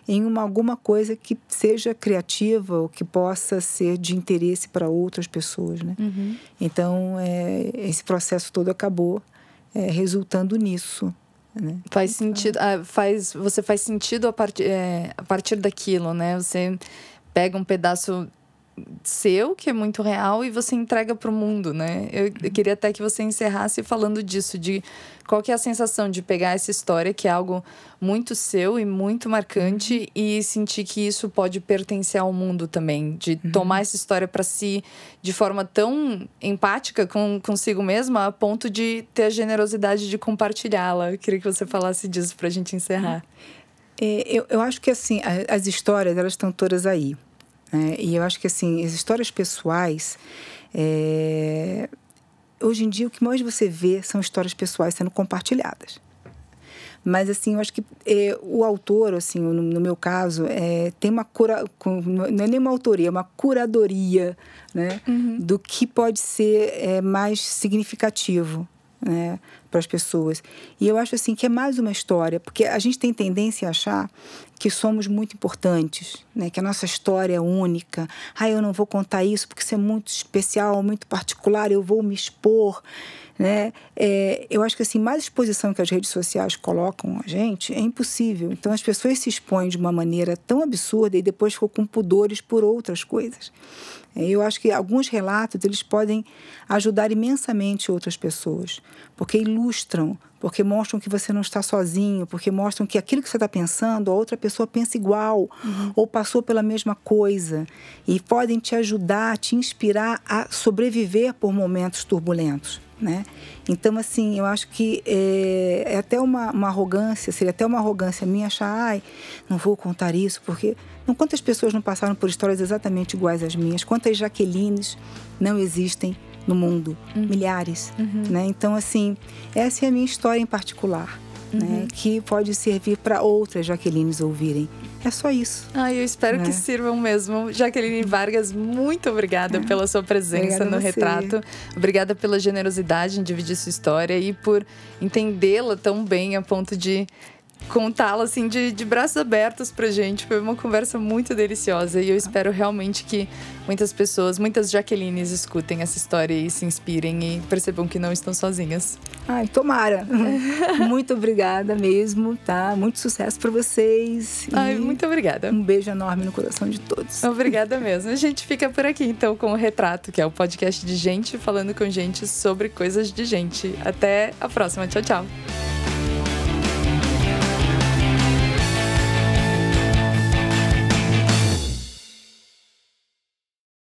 em uma, alguma coisa que seja criativa ou que possa ser de interesse para outras pessoas, né? Uhum. Então, é, esse processo todo acabou é, resultando nisso. Né? Faz então... sentido, ah, faz, você faz sentido a, part, é, a partir daquilo, né? Você pega um pedaço seu, que é muito real, e você entrega para o mundo, né? Eu, eu, queria até que você encerrasse falando disso, de qual que é a sensação de pegar essa história, que é algo muito seu e muito marcante, uhum. e sentir que isso pode pertencer ao mundo também, de uhum. tomar essa história para si de forma tão empática com, consigo mesma, a ponto de ter a generosidade de compartilhá-la. Eu queria que você falasse disso para a gente encerrar. É, eu, eu acho que assim, as histórias, elas estão todas aí. Né? E eu acho que assim, as histórias pessoais. É... Hoje em dia, o que mais você vê são histórias pessoais sendo compartilhadas. Mas, assim, eu acho que é, o autor, assim, no, no meu caso, é, tem uma cura... Não é nem uma autoria, é uma curadoria, né? Uhum. Do que pode ser é, mais significativo, né? para as pessoas. E eu acho assim que é mais uma história, porque a gente tem tendência a achar que somos muito importantes, né? Que a nossa história é única. Ah, eu não vou contar isso porque isso é muito especial, muito particular, eu vou me expor, né? É, eu acho que assim, mais exposição que as redes sociais colocam a gente é impossível. Então as pessoas se expõem de uma maneira tão absurda e depois ficam com pudores por outras coisas. Eu acho que alguns relatos eles podem ajudar imensamente outras pessoas, porque ilustram, porque mostram que você não está sozinho, porque mostram que aquilo que você está pensando, a outra pessoa pensa igual uhum. ou passou pela mesma coisa e podem te ajudar, te inspirar a sobreviver por momentos turbulentos. Né? Então, assim, eu acho que é, é até uma, uma, arrogância, seria até uma arrogância minha achar, ai, não vou contar isso, porque não, quantas pessoas não passaram por histórias exatamente iguais às minhas? Quantas Jaquelines não existem no mundo? Uhum. Milhares, uhum. né? Então, assim, essa é a minha história em particular, né? uhum. né? Que pode servir para outras Jaquelines ouvirem. É só isso. Ah, eu espero né? que sirvam mesmo. Jaqueline Vargas, muito obrigada é. pela sua presença no retrato. Obrigada pela generosidade em dividir sua história e por entendê-la tão bem a ponto de contá-la assim de, de braços abertos pra gente. Foi uma conversa muito deliciosa e eu espero realmente que muitas pessoas, muitas Jaquelines escutem essa história e se inspirem e percebam que não estão sozinhas. Ai, tomara. muito obrigada mesmo, tá? Muito sucesso para vocês. Ai, muito obrigada. Um beijo enorme no coração de todos. Obrigada mesmo. A gente fica por aqui então com o Retrato, que é o podcast de gente falando com gente sobre coisas de gente. Até a próxima. Tchau, tchau.